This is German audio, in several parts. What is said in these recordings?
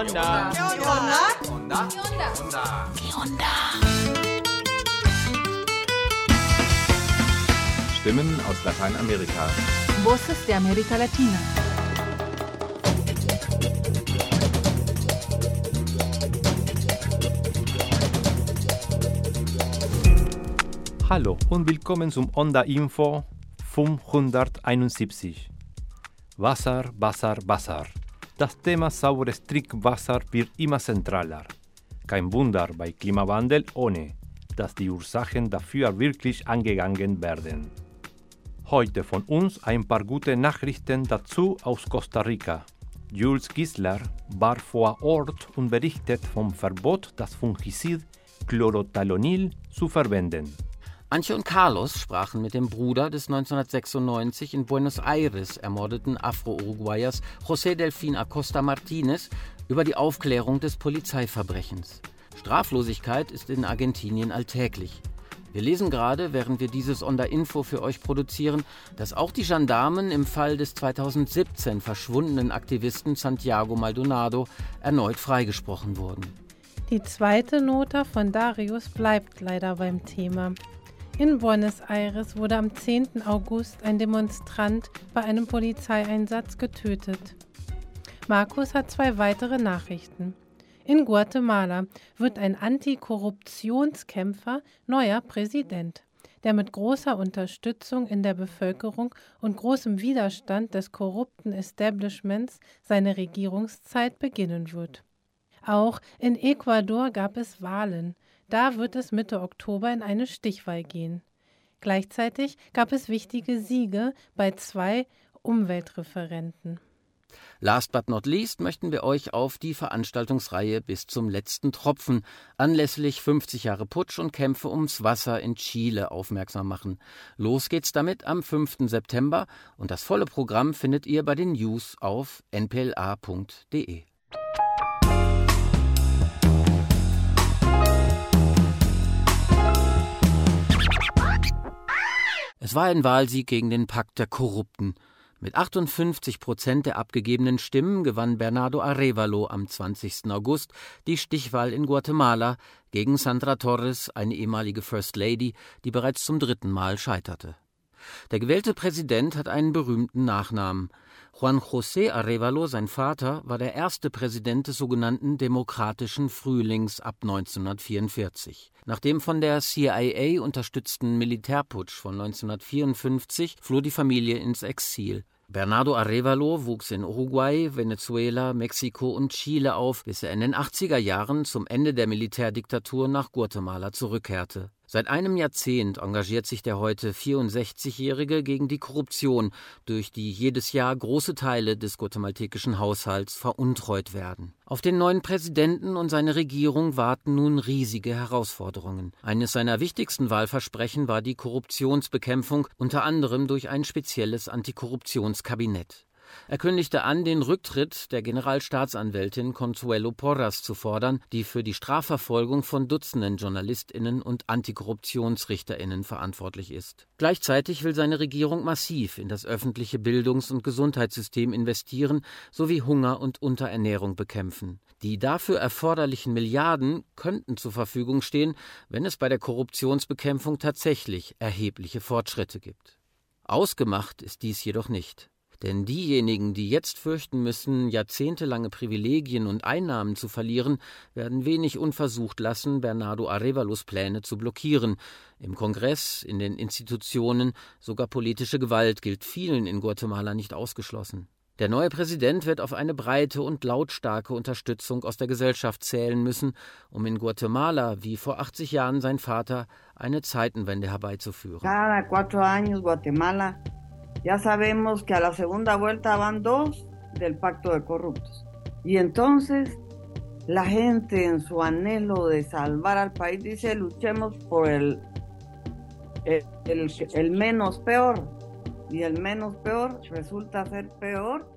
onda? ¿Qué onda? Onda. ¿Qué onda? Stimmen aus Lateinamerika. Voces de América Latina. Hallo und willkommen zum Onda Info 571. Wasser, Wasser, Wasser. Das Thema saures Trinkwasser wird immer zentraler. Kein Wunder bei Klimawandel ohne, dass die Ursachen dafür wirklich angegangen werden. Heute von uns ein paar gute Nachrichten dazu aus Costa Rica. Jules Gisler war vor Ort und berichtet vom Verbot, das Fungizid Chlorothalonil zu verwenden. Antje und Carlos sprachen mit dem Bruder des 1996 in Buenos Aires ermordeten Afro-Uruguayers José Delfín Acosta Martínez über die Aufklärung des Polizeiverbrechens. Straflosigkeit ist in Argentinien alltäglich. Wir lesen gerade, während wir dieses Onda-Info für euch produzieren, dass auch die Gendarmen im Fall des 2017 verschwundenen Aktivisten Santiago Maldonado erneut freigesprochen wurden. Die zweite Nota von Darius bleibt leider beim Thema. In Buenos Aires wurde am 10. August ein Demonstrant bei einem Polizeieinsatz getötet. Markus hat zwei weitere Nachrichten. In Guatemala wird ein Antikorruptionskämpfer neuer Präsident, der mit großer Unterstützung in der Bevölkerung und großem Widerstand des korrupten Establishments seine Regierungszeit beginnen wird. Auch in Ecuador gab es Wahlen. Da wird es Mitte Oktober in eine Stichwahl gehen. Gleichzeitig gab es wichtige Siege bei zwei Umweltreferenten. Last but not least möchten wir euch auf die Veranstaltungsreihe bis zum letzten Tropfen anlässlich 50 Jahre Putsch und Kämpfe ums Wasser in Chile aufmerksam machen. Los geht's damit am 5. September und das volle Programm findet ihr bei den News auf npla.de. Es war ein Wahlsieg gegen den Pakt der Korrupten. Mit 58 Prozent der abgegebenen Stimmen gewann Bernardo Arevalo am 20. August die Stichwahl in Guatemala gegen Sandra Torres, eine ehemalige First Lady, die bereits zum dritten Mal scheiterte. Der gewählte Präsident hat einen berühmten Nachnamen. Juan José Arevalo, sein Vater, war der erste Präsident des sogenannten Demokratischen Frühlings ab 1944. Nach dem von der CIA unterstützten Militärputsch von 1954 floh die Familie ins Exil. Bernardo Arevalo wuchs in Uruguay, Venezuela, Mexiko und Chile auf, bis er in den 80er Jahren zum Ende der Militärdiktatur nach Guatemala zurückkehrte. Seit einem Jahrzehnt engagiert sich der heute 64-Jährige gegen die Korruption, durch die jedes Jahr große Teile des guatemaltekischen Haushalts veruntreut werden. Auf den neuen Präsidenten und seine Regierung warten nun riesige Herausforderungen. Eines seiner wichtigsten Wahlversprechen war die Korruptionsbekämpfung, unter anderem durch ein spezielles Antikorruptionskabinett. Er kündigte an, den Rücktritt der Generalstaatsanwältin Consuelo Porras zu fordern, die für die Strafverfolgung von Dutzenden Journalistinnen und Antikorruptionsrichterinnen verantwortlich ist. Gleichzeitig will seine Regierung massiv in das öffentliche Bildungs- und Gesundheitssystem investieren sowie Hunger und Unterernährung bekämpfen. Die dafür erforderlichen Milliarden könnten zur Verfügung stehen, wenn es bei der Korruptionsbekämpfung tatsächlich erhebliche Fortschritte gibt. Ausgemacht ist dies jedoch nicht. Denn diejenigen, die jetzt fürchten müssen, jahrzehntelange Privilegien und Einnahmen zu verlieren, werden wenig unversucht lassen, Bernardo Arevalos Pläne zu blockieren. Im Kongress, in den Institutionen, sogar politische Gewalt gilt vielen in Guatemala nicht ausgeschlossen. Der neue Präsident wird auf eine breite und lautstarke Unterstützung aus der Gesellschaft zählen müssen, um in Guatemala, wie vor 80 Jahren sein Vater, eine Zeitenwende herbeizuführen. Cada cuatro años Guatemala Ya sabemos que a la segunda vuelta van dos del pacto de corruptos. Y entonces la gente en su anhelo de salvar al país dice luchemos por el, el, menos peor. Y el menos peor resulta ser peor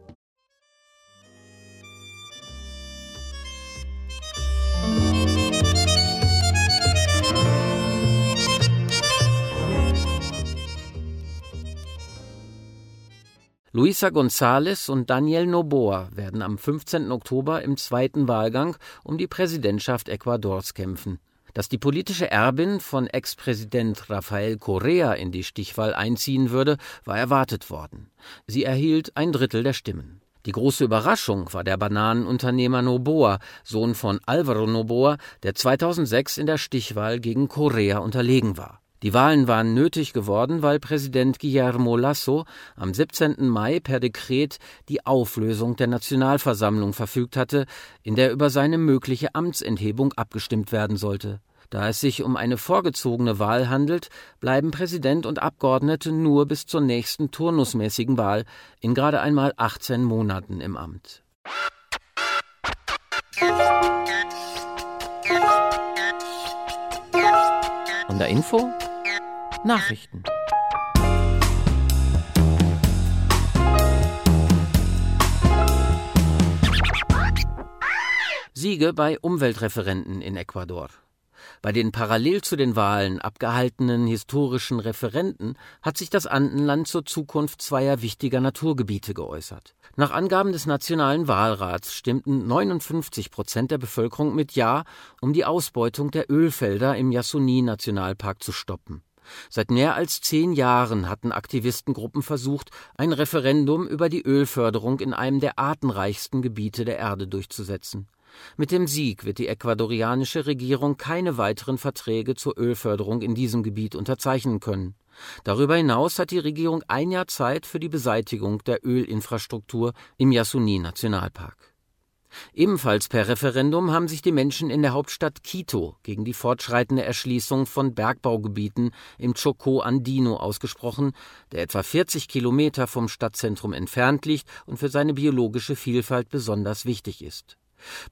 Luisa González und Daniel Noboa werden am 15. Oktober im zweiten Wahlgang um die Präsidentschaft Ecuadors kämpfen. Dass die politische Erbin von Ex-Präsident Rafael Correa in die Stichwahl einziehen würde, war erwartet worden. Sie erhielt ein Drittel der Stimmen. Die große Überraschung war der Bananenunternehmer Noboa, Sohn von Alvaro Noboa, der 2006 in der Stichwahl gegen Correa unterlegen war. Die Wahlen waren nötig geworden, weil Präsident Guillermo Lasso am 17. Mai per Dekret die Auflösung der Nationalversammlung verfügt hatte, in der über seine mögliche Amtsenthebung abgestimmt werden sollte. Da es sich um eine vorgezogene Wahl handelt, bleiben Präsident und Abgeordnete nur bis zur nächsten turnusmäßigen Wahl in gerade einmal 18 Monaten im Amt. Und der Info? Nachrichten. Siege bei Umweltreferenten in Ecuador. Bei den parallel zu den Wahlen abgehaltenen historischen Referenten hat sich das Andenland zur Zukunft zweier wichtiger Naturgebiete geäußert. Nach Angaben des Nationalen Wahlrats stimmten 59 Prozent der Bevölkerung mit Ja, um die Ausbeutung der Ölfelder im Yasuni-Nationalpark zu stoppen. Seit mehr als zehn Jahren hatten Aktivistengruppen versucht, ein Referendum über die Ölförderung in einem der artenreichsten Gebiete der Erde durchzusetzen. Mit dem Sieg wird die ecuadorianische Regierung keine weiteren Verträge zur Ölförderung in diesem Gebiet unterzeichnen können. Darüber hinaus hat die Regierung ein Jahr Zeit für die Beseitigung der Ölinfrastruktur im Yasuni-Nationalpark. Ebenfalls per Referendum haben sich die Menschen in der Hauptstadt Quito gegen die fortschreitende Erschließung von Bergbaugebieten im Choco Andino ausgesprochen, der etwa 40 Kilometer vom Stadtzentrum entfernt liegt und für seine biologische Vielfalt besonders wichtig ist.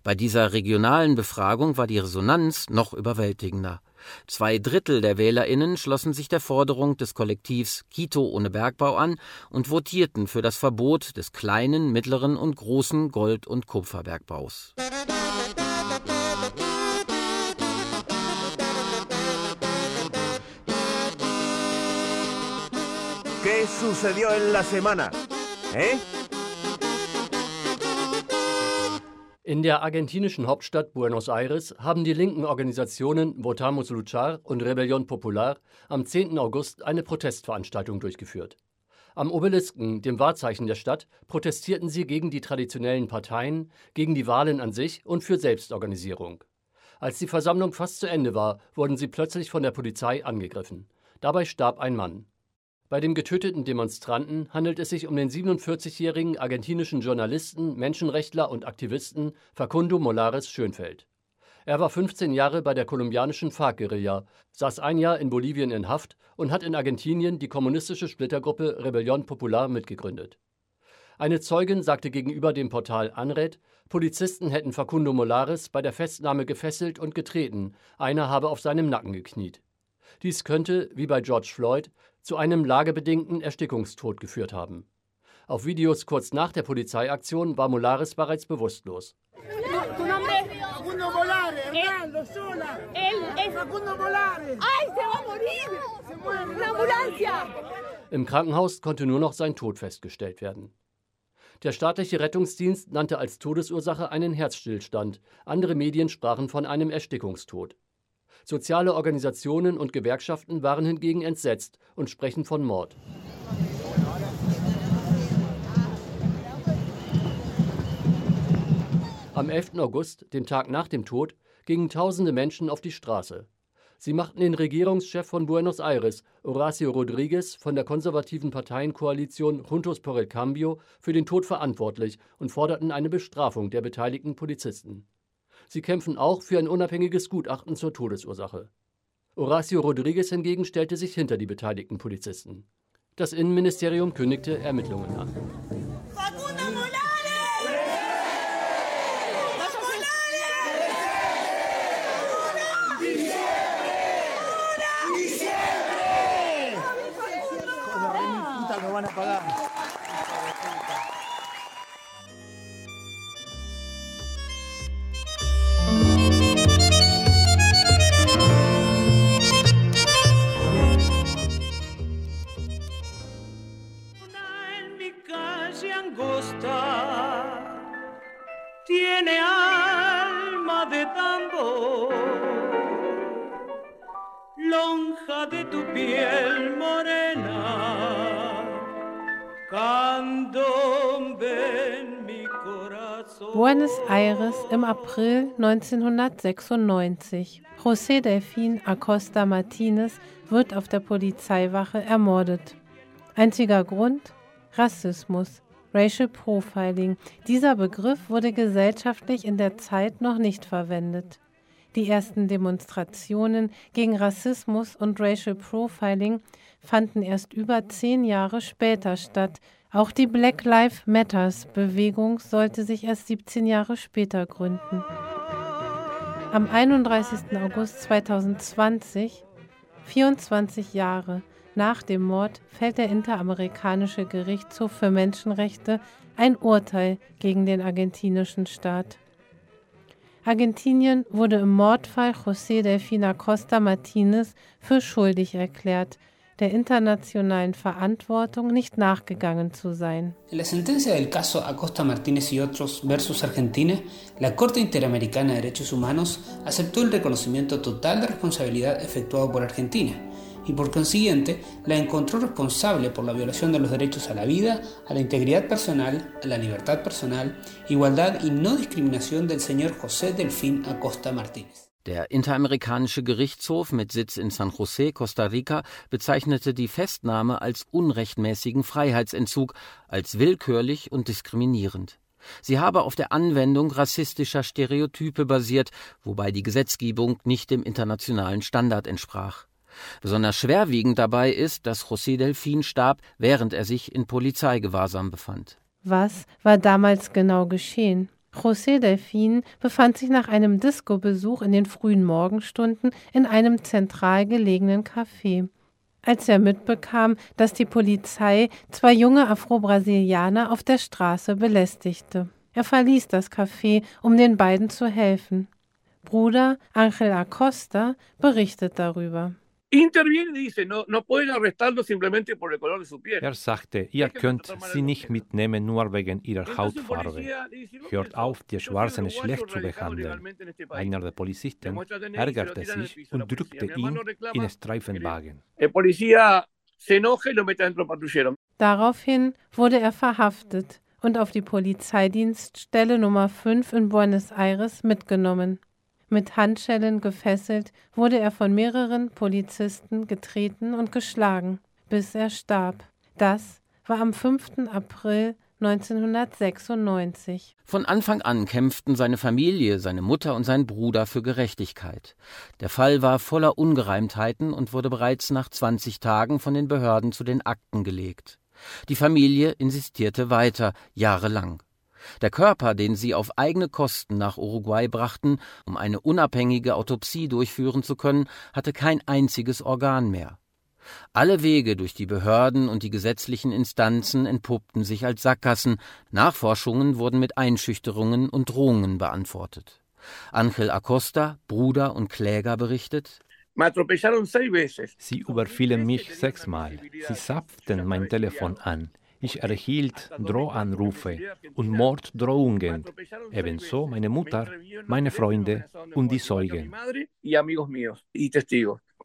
Bei dieser regionalen Befragung war die Resonanz noch überwältigender. Zwei Drittel der WählerInnen schlossen sich der Forderung des Kollektivs Quito ohne Bergbau an und votierten für das Verbot des kleinen, mittleren und großen Gold- und Kupferbergbaus. ¿Qué sucedió en la semana? ¿Eh? In der argentinischen Hauptstadt Buenos Aires haben die linken Organisationen Votamos Luchar und Rebellion Popular am 10. August eine Protestveranstaltung durchgeführt. Am Obelisken, dem Wahrzeichen der Stadt, protestierten sie gegen die traditionellen Parteien, gegen die Wahlen an sich und für Selbstorganisierung. Als die Versammlung fast zu Ende war, wurden sie plötzlich von der Polizei angegriffen. Dabei starb ein Mann. Bei dem getöteten Demonstranten handelt es sich um den 47-jährigen argentinischen Journalisten, Menschenrechtler und Aktivisten Facundo Molares Schönfeld. Er war 15 Jahre bei der kolumbianischen FARC-Guerilla, saß ein Jahr in Bolivien in Haft und hat in Argentinien die kommunistische Splittergruppe Rebellion Popular mitgegründet. Eine Zeugin sagte gegenüber dem Portal Anred, Polizisten hätten Facundo Molares bei der Festnahme gefesselt und getreten, einer habe auf seinem Nacken gekniet. Dies könnte, wie bei George Floyd, zu einem lagebedingten Erstickungstod geführt haben. Auf Videos kurz nach der Polizeiaktion war Molares bereits bewusstlos. Im Krankenhaus konnte nur noch sein Tod festgestellt werden. Der staatliche Rettungsdienst nannte als Todesursache einen Herzstillstand. Andere Medien sprachen von einem Erstickungstod. Soziale Organisationen und Gewerkschaften waren hingegen entsetzt und sprechen von Mord. Am 11. August, dem Tag nach dem Tod, gingen tausende Menschen auf die Straße. Sie machten den Regierungschef von Buenos Aires, Horacio Rodriguez, von der konservativen Parteienkoalition Juntos por el Cambio für den Tod verantwortlich und forderten eine Bestrafung der beteiligten Polizisten. Sie kämpfen auch für ein unabhängiges Gutachten zur Todesursache. Horacio Rodriguez hingegen stellte sich hinter die beteiligten Polizisten. Das Innenministerium kündigte Ermittlungen an. Lonja de tu piel morena, candombe en mi corazón. Buenos Aires im April 1996. José Delfín Acosta Martinez wird auf der Polizeiwache ermordet. Einziger Grund? Rassismus, Racial Profiling. Dieser Begriff wurde gesellschaftlich in der Zeit noch nicht verwendet. Die ersten Demonstrationen gegen Rassismus und Racial Profiling fanden erst über zehn Jahre später statt. Auch die Black Lives Matters Bewegung sollte sich erst 17 Jahre später gründen. Am 31. August 2020, 24 Jahre nach dem Mord fällt der Interamerikanische Gerichtshof für Menschenrechte ein Urteil gegen den argentinischen Staat. Argentinien wurde im Mordfall José Delfina Costa Martinez für schuldig erklärt, der internationalen Verantwortung nicht nachgegangen zu sein. En la sentencia del caso Acosta Martínez y otros versus Argentina, la Corte Interamericana de Derechos Humanos aceptó el reconocimiento total de responsabilidad efectuado por Argentina y por consiguiente la encontró responsable por la violación de los derechos a la vida, a la integridad personal, a la libertad personal, igualdad y no discriminación del señor José Delfín Acosta Martínez. Der Interamerikanische Gerichtshof mit Sitz in San José, Costa Rica, bezeichnete die Festnahme als unrechtmäßigen Freiheitsentzug, als willkürlich und diskriminierend. Sie habe auf der Anwendung rassistischer Stereotype basiert, wobei die Gesetzgebung nicht dem internationalen Standard entsprach. Besonders schwerwiegend dabei ist, dass José Delfin starb, während er sich in Polizeigewahrsam befand. Was war damals genau geschehen? José Delfin befand sich nach einem Disco-Besuch in den frühen Morgenstunden in einem zentral gelegenen Café. Als er mitbekam, dass die Polizei zwei junge Afro-Brasilianer auf der Straße belästigte. Er verließ das Café, um den beiden zu helfen. Bruder Angel Acosta berichtet darüber. Er sagte, ihr könnt sie nicht mitnehmen nur wegen ihrer Hautfarbe. Hört auf, die Schwarzen schlecht zu behandeln. Einer der Polizisten ärgerte sich und drückte ihn in den Streifenwagen. Daraufhin wurde er verhaftet und auf die Polizeidienststelle Nummer 5 in Buenos Aires mitgenommen. Mit Handschellen gefesselt wurde er von mehreren Polizisten getreten und geschlagen, bis er starb. Das war am 5. April 1996. Von Anfang an kämpften seine Familie, seine Mutter und sein Bruder für Gerechtigkeit. Der Fall war voller Ungereimtheiten und wurde bereits nach 20 Tagen von den Behörden zu den Akten gelegt. Die Familie insistierte weiter, jahrelang. Der Körper, den sie auf eigene Kosten nach Uruguay brachten, um eine unabhängige Autopsie durchführen zu können, hatte kein einziges Organ mehr. Alle Wege durch die Behörden und die gesetzlichen Instanzen entpuppten sich als Sackgassen, Nachforschungen wurden mit Einschüchterungen und Drohungen beantwortet. Angel Acosta, Bruder und Kläger, berichtet Sie überfielen mich sechsmal. Sie zapften mein Telefon an. Ich erhielt Drohanrufe und Morddrohungen, ebenso meine Mutter, meine Freunde und die Zeugen.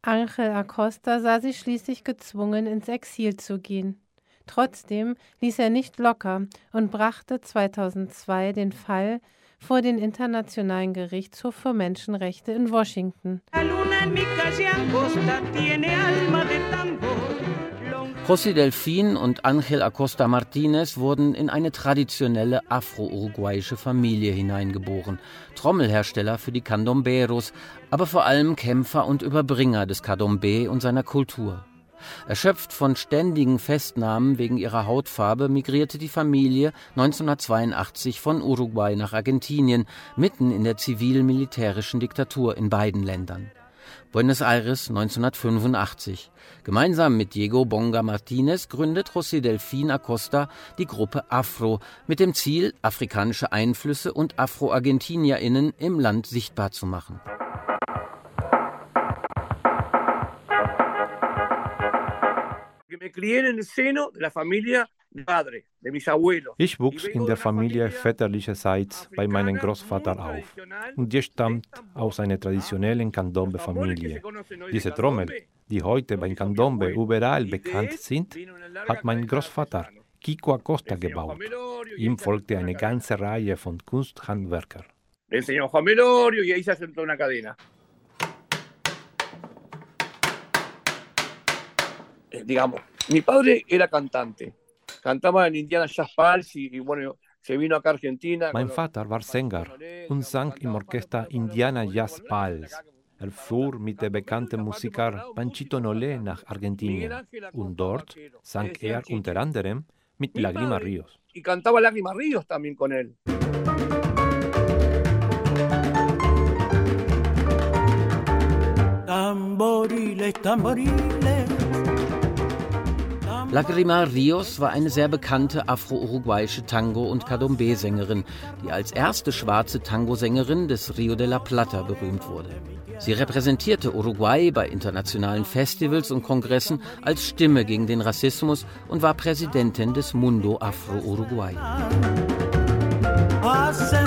Angel Acosta sah sich schließlich gezwungen, ins Exil zu gehen. Trotzdem ließ er nicht locker und brachte 2002 den Fall vor den Internationalen Gerichtshof für Menschenrechte in Washington. José Delfin und Ángel Acosta Martínez wurden in eine traditionelle afro-uruguayische Familie hineingeboren, Trommelhersteller für die Candomberos, aber vor allem Kämpfer und Überbringer des Candombe und seiner Kultur. Erschöpft von ständigen Festnahmen wegen ihrer Hautfarbe migrierte die Familie 1982 von Uruguay nach Argentinien, mitten in der zivil-militärischen Diktatur in beiden Ländern. Buenos Aires 1985. Gemeinsam mit Diego Bonga Martinez gründet José Delfín Acosta die Gruppe Afro mit dem Ziel, afrikanische Einflüsse und Afro-ArgentinierInnen im Land sichtbar zu machen. Me crié en el seno de la familia Ich wuchs in der Familie väterlicherseits bei meinem Großvater auf und die stammt aus einer traditionellen Candombe-Familie. Diese Trommel, die heute beim Candombe überall bekannt sind, hat mein Großvater Kiko Acosta gebaut. Ihm folgte eine ganze Reihe von Kunsthandwerkern. Eh, digamos, mi padre era cantante. Cantaba en Indiana Jazz Pals y, y bueno, se vino acá a Argentina. Mein Vater war Sänger und sang im Orchester Indiana Jazz Pals. Er fuhr mit dem bekannten Musiker Panchito Nolé nach Argentinien und dort sang er unter anderem mit Lágrima Ríos. Y cantaba Lágrima Ríos también con él. Tamboriles, tamboriles. Lagrima Rios war eine sehr bekannte afro-uruguayische Tango- und Cadombe-Sängerin, die als erste schwarze Tango-Sängerin des Rio de la Plata berühmt wurde. Sie repräsentierte Uruguay bei internationalen Festivals und Kongressen als Stimme gegen den Rassismus und war Präsidentin des Mundo Afro-Uruguay. Hacen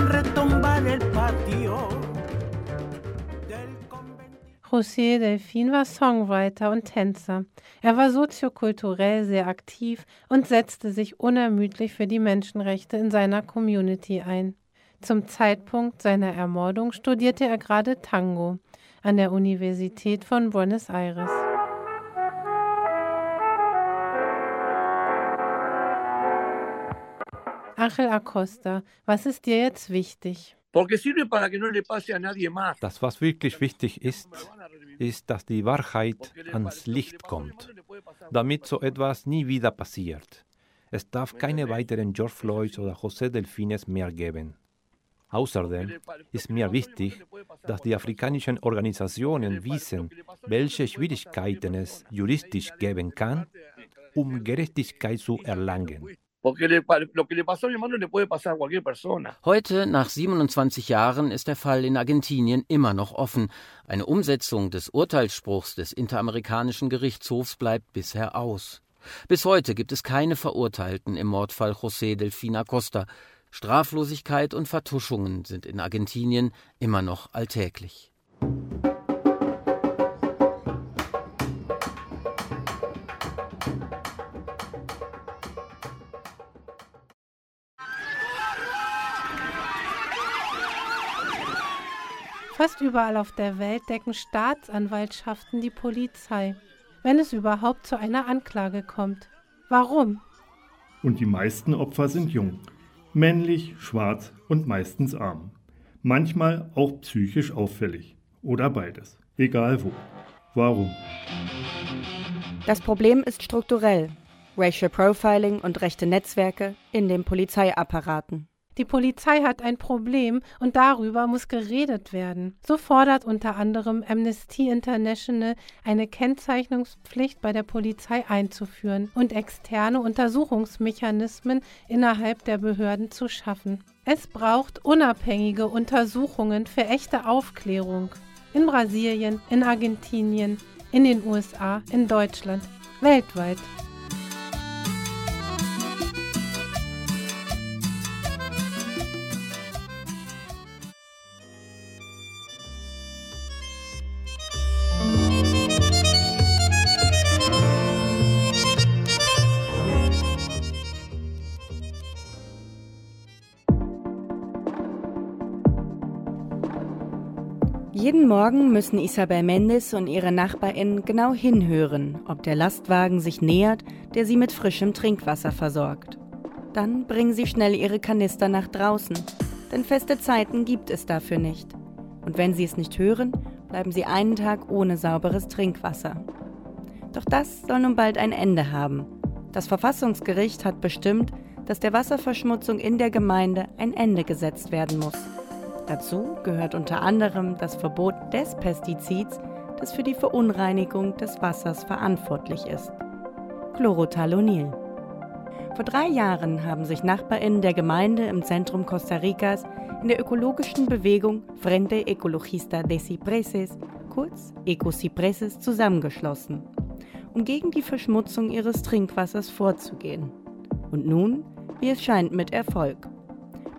José Delfin war Songwriter und Tänzer. Er war soziokulturell sehr aktiv und setzte sich unermüdlich für die Menschenrechte in seiner Community ein. Zum Zeitpunkt seiner Ermordung studierte er gerade Tango an der Universität von Buenos Aires. Angel Acosta, was ist dir jetzt wichtig? Das, was wirklich wichtig ist, ist, dass die Wahrheit ans Licht kommt, damit so etwas nie wieder passiert. Es darf keine weiteren George Floyds oder José Delfines mehr geben. Außerdem ist mir wichtig, dass die afrikanischen Organisationen wissen, welche Schwierigkeiten es juristisch geben kann, um Gerechtigkeit zu erlangen. Porque le lo que le pasó a mi hermano le puede pasar a cualquier persona. Heute, nach 27 Jahren, ist der Fall in Argentinien immer noch offen. Eine Umsetzung des Urteilsspruchs des Interamerikanischen Gerichtshofs bleibt bisher aus. Bis heute gibt es keine Verurteilten im Mordfall José Delfin Acosta. Straflosigkeit und Vertuschungen sind in Argentinien immer noch alltäglich. Fast überall auf der Welt decken Staatsanwaltschaften die Polizei, wenn es überhaupt zu einer Anklage kommt. Warum? Und die meisten Opfer sind jung, männlich, schwarz und meistens arm. Manchmal auch psychisch auffällig. Oder beides. Egal wo. Warum? Das Problem ist strukturell. Racial Profiling und rechte Netzwerke in den Polizeiapparaten. Die Polizei hat ein Problem und darüber muss geredet werden. So fordert unter anderem Amnesty International eine Kennzeichnungspflicht bei der Polizei einzuführen und externe Untersuchungsmechanismen innerhalb der Behörden zu schaffen. Es braucht unabhängige Untersuchungen für echte Aufklärung. In Brasilien, in Argentinien, in den USA, in Deutschland, weltweit. Jeden Morgen müssen Isabel Mendes und ihre NachbarInnen genau hinhören, ob der Lastwagen sich nähert, der sie mit frischem Trinkwasser versorgt. Dann bringen sie schnell ihre Kanister nach draußen, denn feste Zeiten gibt es dafür nicht. Und wenn sie es nicht hören, bleiben sie einen Tag ohne sauberes Trinkwasser. Doch das soll nun bald ein Ende haben. Das Verfassungsgericht hat bestimmt, dass der Wasserverschmutzung in der Gemeinde ein Ende gesetzt werden muss. Dazu gehört unter anderem das Verbot des Pestizids, das für die Verunreinigung des Wassers verantwortlich ist. Chlorothalonil. Vor drei Jahren haben sich NachbarInnen der Gemeinde im Zentrum Costa Ricas in der ökologischen Bewegung Frente Ecologista de Cipreses, kurz Ecocipreses, zusammengeschlossen, um gegen die Verschmutzung ihres Trinkwassers vorzugehen. Und nun, wie es scheint, mit Erfolg.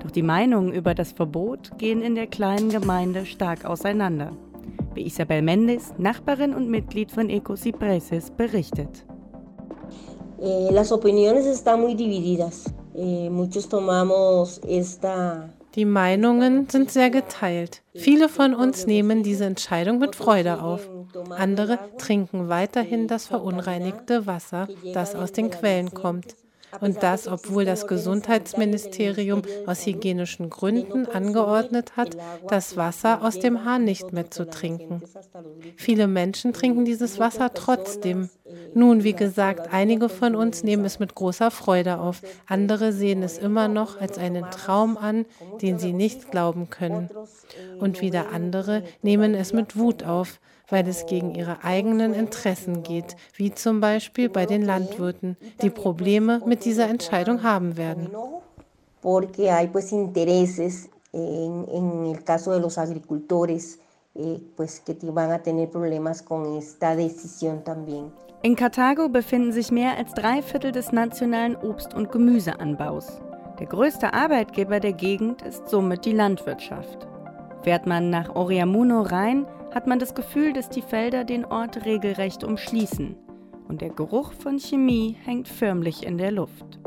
Doch die Meinungen über das Verbot gehen in der kleinen Gemeinde stark auseinander. Wie Isabel Mendes, Nachbarin und Mitglied von Ecocipreses, berichtet. Eh, las opiniones están muy divididas. Eh, muchos tomamos esta die Meinungen sind sehr geteilt. Viele von uns nehmen diese Entscheidung mit Freude auf. Andere trinken weiterhin das verunreinigte Wasser, das aus den Quellen kommt. Und das, obwohl das Gesundheitsministerium aus hygienischen Gründen angeordnet hat, das Wasser aus dem Hahn nicht mehr zu trinken. Viele Menschen trinken dieses Wasser trotzdem. Nun, wie gesagt, einige von uns nehmen es mit großer Freude auf, andere sehen es immer noch als einen Traum an, den sie nicht glauben können. Und wieder andere nehmen es mit Wut auf, weil es gegen ihre eigenen Interessen geht, wie zum Beispiel bei den Landwirten, die Probleme mit dieser Entscheidung haben werden. Porque hay pues intereses en, en el caso de los agricultores, eh, pues que van a tener problemas con esta decisión también. In Karthago befinden sich mehr als drei Viertel des nationalen Obst- und Gemüseanbaus. Der größte Arbeitgeber der Gegend ist somit die Landwirtschaft. Fährt man nach Oriamuno rein, hat man das Gefühl, dass die Felder den Ort regelrecht umschließen. Und der Geruch von Chemie hängt förmlich in der Luft.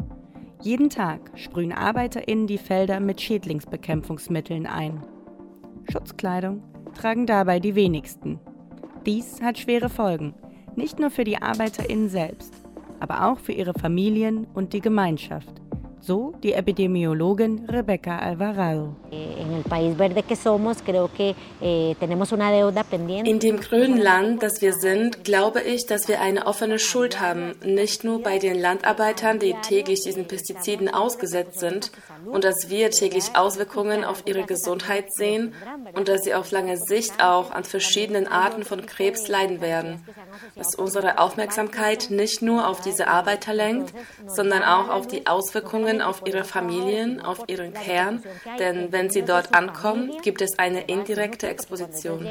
Jeden Tag sprühen ArbeiterInnen die Felder mit Schädlingsbekämpfungsmitteln ein. Schutzkleidung tragen dabei die wenigsten. Dies hat schwere Folgen, nicht nur für die ArbeiterInnen selbst, aber auch für ihre Familien und die Gemeinschaft, so die Epidemiologin Rebecca Alvarado. Eh, In dem grünen Land, das wir sind, glaube ich, dass wir eine offene Schuld haben, nicht nur bei den Landarbeitern, die täglich diesen Pestiziden ausgesetzt sind, und dass wir täglich Auswirkungen auf ihre Gesundheit sehen und dass sie auf lange Sicht auch an verschiedenen Arten von Krebs leiden werden. Dass unsere Aufmerksamkeit nicht nur auf diese Arbeiter lenkt, sondern auch auf die Auswirkungen auf ihre Familien, auf ihren Kern, denn wenn sie dort ankommen, gibt es eine indirekte Exposition.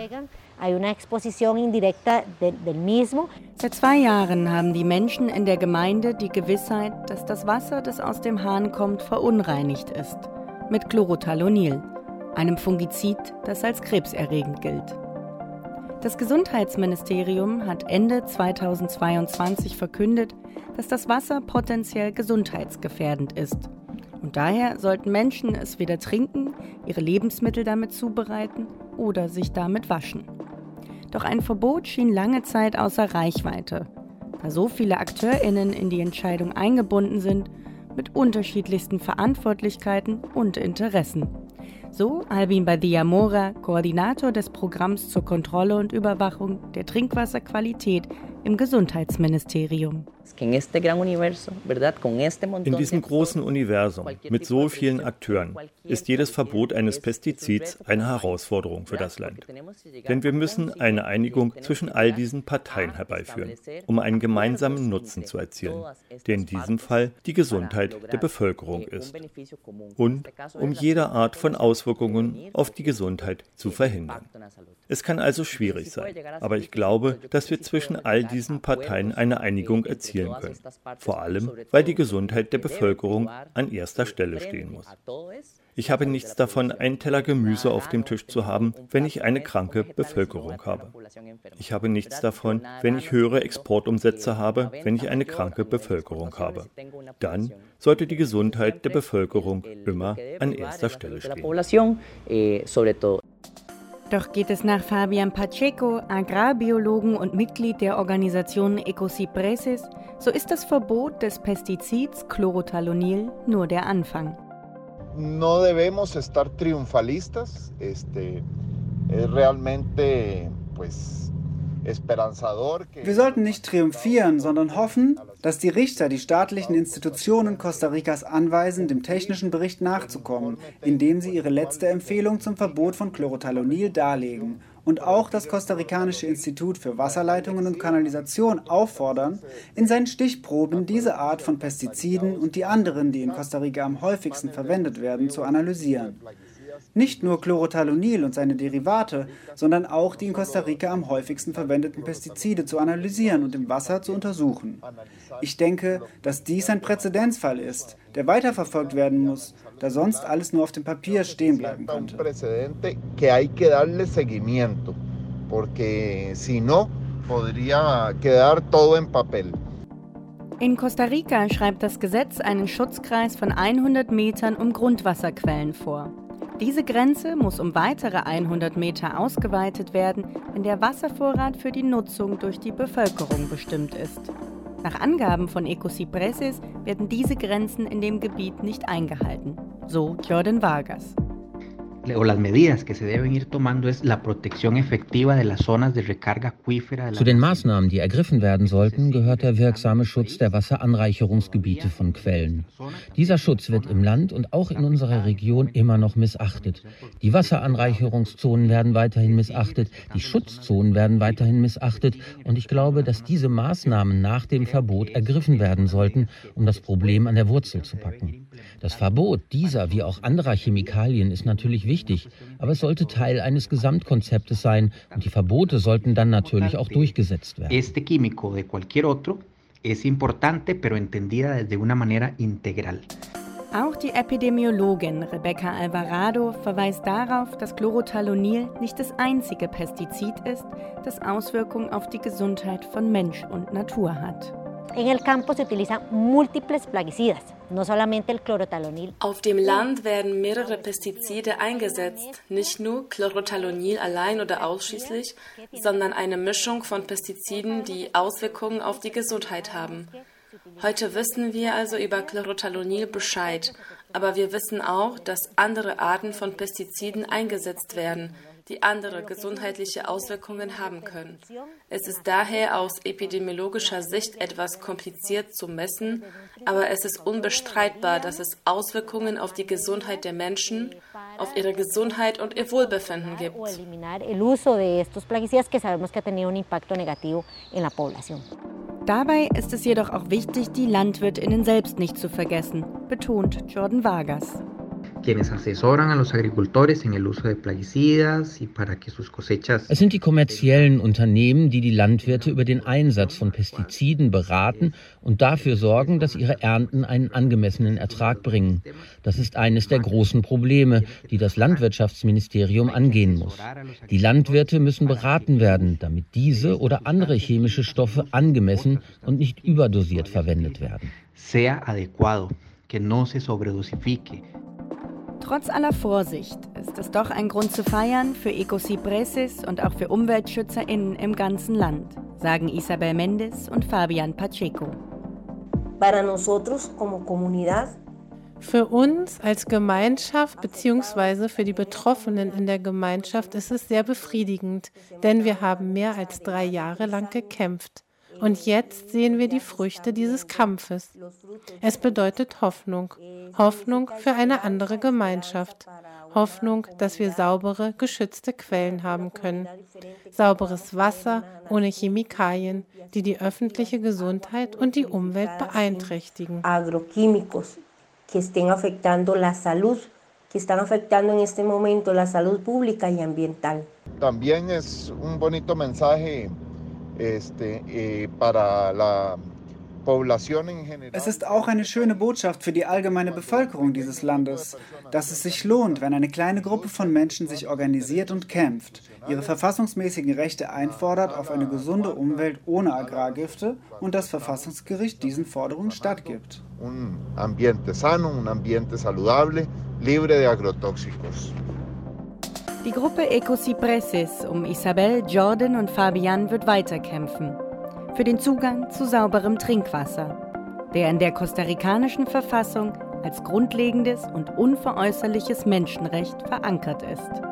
Seit zwei Jahren haben die Menschen in der Gemeinde die Gewissheit, dass das Wasser, das aus dem Hahn kommt, verunreinigt ist. Mit Chlorothalonil, einem Fungizid, das als krebserregend gilt. Das Gesundheitsministerium hat Ende 2022 verkündet, dass das Wasser potenziell gesundheitsgefährdend ist. Und daher sollten Menschen es weder trinken, ihre Lebensmittel damit zubereiten oder sich damit waschen. Doch ein Verbot schien lange Zeit außer Reichweite, da so viele AkteurInnen in die Entscheidung eingebunden sind, mit unterschiedlichsten Verantwortlichkeiten und Interessen. So Albin Badia Mora, Koordinator des Programms zur Kontrolle und Überwachung der Trinkwasserqualität im Gesundheitsministerium. In diesem großen Universum mit so vielen Akteuren ist jedes Verbot eines Pestizids eine Herausforderung für das Land. Denn wir müssen eine Einigung zwischen all diesen Parteien herbeiführen, um einen gemeinsamen Nutzen zu erzielen, der in diesem Fall die Gesundheit der Bevölkerung ist. Und um jede Art von Auswirkungen auf die Gesundheit zu verhindern. Es kann also schwierig sein, aber ich glaube, dass wir zwischen all diesen Parteien eine Einigung erzielen können. Vor allem, weil die Gesundheit der Bevölkerung an erster Stelle stehen muss. Ich habe nichts davon, einen Teller Gemüse auf dem Tisch zu haben, wenn ich eine kranke Bevölkerung habe. Ich habe nichts davon, wenn ich höhere Exportumsätze habe, wenn ich eine kranke Bevölkerung habe. Dann sollte die Gesundheit der Bevölkerung immer an erster Stelle stehen. Doch geht es nach Fabian Pacheco, Agrarbiologen und Mitglied der Organisation Ecocipreses, so ist das Verbot des Pestizids Chlorothalonil nur der Anfang. No debemos estar triunfalistas, este, es realmente pues wir sollten nicht triumphieren, sondern hoffen, dass die Richter die staatlichen Institutionen Costa Ricas anweisen, dem technischen Bericht nachzukommen, indem sie ihre letzte Empfehlung zum Verbot von Chlorothalonil darlegen und auch das Costa-Ricanische Institut für Wasserleitungen und Kanalisation auffordern, in seinen Stichproben diese Art von Pestiziden und die anderen, die in Costa Rica am häufigsten verwendet werden, zu analysieren. Nicht nur Chlorothalonil und seine Derivate, sondern auch die in Costa Rica am häufigsten verwendeten Pestizide zu analysieren und im Wasser zu untersuchen. Ich denke, dass dies ein Präzedenzfall ist, der weiterverfolgt werden muss, da sonst alles nur auf dem Papier stehen bleiben könnte. Porque si no, podría quedar todo en papel. In Costa Rica schreibt das Gesetz einen Schutzkreis von 100 Metern um Grundwasserquellen vor. Diese Grenze muss um weitere 100 Meter ausgeweitet werden, wenn der Wasservorrat für die Nutzung durch die Bevölkerung bestimmt ist. Nach Angaben von Ecocipreses werden diese Grenzen in dem Gebiet nicht eingehalten, so Jordan Vargas. O las medidas que se deben ir tomando es la protección efectiva de las zonas de recarga acuífera. Zu den Maßnahmen, die ergriffen werden sollten, gehört der wirksame Schutz der Wasseranreicherungsgebiete von Quellen. Dieser Schutz wird im Land und auch in unserer Region immer noch missachtet. Die Wasseranreicherungszonen werden weiterhin missachtet, die Schutzzonen werden weiterhin missachtet und ich glaube, dass diese Maßnahmen nach dem Verbot ergriffen werden sollten, um das Problem an der Wurzel zu packen. Das Verbot dieser wie auch anderer Chemikalien ist natürlich wichtig, aber es sollte Teil eines Gesamtkonzeptes sein und die Verbote sollten dann natürlich auch durchgesetzt werden. Este químico de cualquier otro es importante, pero entendida desde una manera integral. Auch die Epidemiologin Rebecca Alvarado verweist darauf, dass Chlorothalonil nicht das einzige Pestizid ist, das Auswirkungen auf die Gesundheit von Mensch und Natur hat. En el campo se utilizan múltiples plaguicidas, no solamente el clorothalonil. Auf dem Land werden mehrere Pestizide eingesetzt, nicht nur Chlorothalonil allein oder ausschließlich, sondern eine Mischung von Pestiziden, die Auswirkungen auf die Gesundheit haben. Heute wissen wir also über Chlorothalonil Bescheid, aber wir wissen auch, dass andere Arten von Pestiziden eingesetzt werden die andere gesundheitliche Auswirkungen haben können. Es ist daher aus epidemiologischer Sicht etwas kompliziert zu messen, aber es ist unbestreitbar, dass es Auswirkungen auf die Gesundheit der Menschen, auf ihre Gesundheit und ihr Wohlbefinden gibt. Dabei ist es jedoch auch wichtig, die Landwirtinnen selbst nicht zu vergessen, betont Jordan Vargas quienes asesoran a los agricultores en el uso de plaguicidas y para que sus cosechas. Es sind die kommerziellen Unternehmen, die die Landwirte über den Einsatz von Pestiziden beraten und dafür sorgen, dass ihre Ernten einen angemessenen Ertrag bringen. Das ist eines der großen Probleme, die das Landwirtschaftsministerium angehen muss. Die Landwirte müssen beraten werden, damit diese oder andere chemische Stoffe angemessen und nicht überdosiert verwendet werden. Sea adecuado, que no se sobredosifique. Trotz aller Vorsicht ist es doch ein Grund zu feiern für Ecocipreses und auch für UmweltschützerInnen im ganzen Land, sagen Isabel Mendes und Fabian Pacheco. Para nosotros como comunidad für uns als Gemeinschaft bzw. für die Betroffenen in der Gemeinschaft ist es sehr befriedigend, denn wir haben mehr als drei Jahre lang gekämpft. Und jetzt sehen wir die Früchte dieses Kampfes. Es bedeutet Hoffnung. Hoffnung für eine andere Gemeinschaft. Hoffnung, dass wir saubere, geschützte Quellen haben können. Sauberes Wasser ohne Chemikalien, die die öffentliche Gesundheit und die Umwelt beeinträchtigen. Agroquímicos que estén afectando la salud, que están afectando en este momento la salud pública y ambiental. También es un bonito mensaje este, eh, para la Es ist auch eine schöne Botschaft für die allgemeine Bevölkerung dieses Landes, dass es sich lohnt, wenn eine kleine Gruppe von Menschen sich organisiert und kämpft, ihre verfassungsmäßigen Rechte einfordert auf eine gesunde Umwelt ohne Agrargifte und das Verfassungsgericht diesen Forderungen stattgibt. Un ambiente sano, un ambiente saludable, libre de agrotóxicos. Die Gruppe Ecocipreses um Isabel, Jordan und Fabian wird weiterkämpfen. Für den Zugang zu sauberem Trinkwasser, der in der kostarikanischen Verfassung als grundlegendes und unveräußerliches Menschenrecht verankert ist.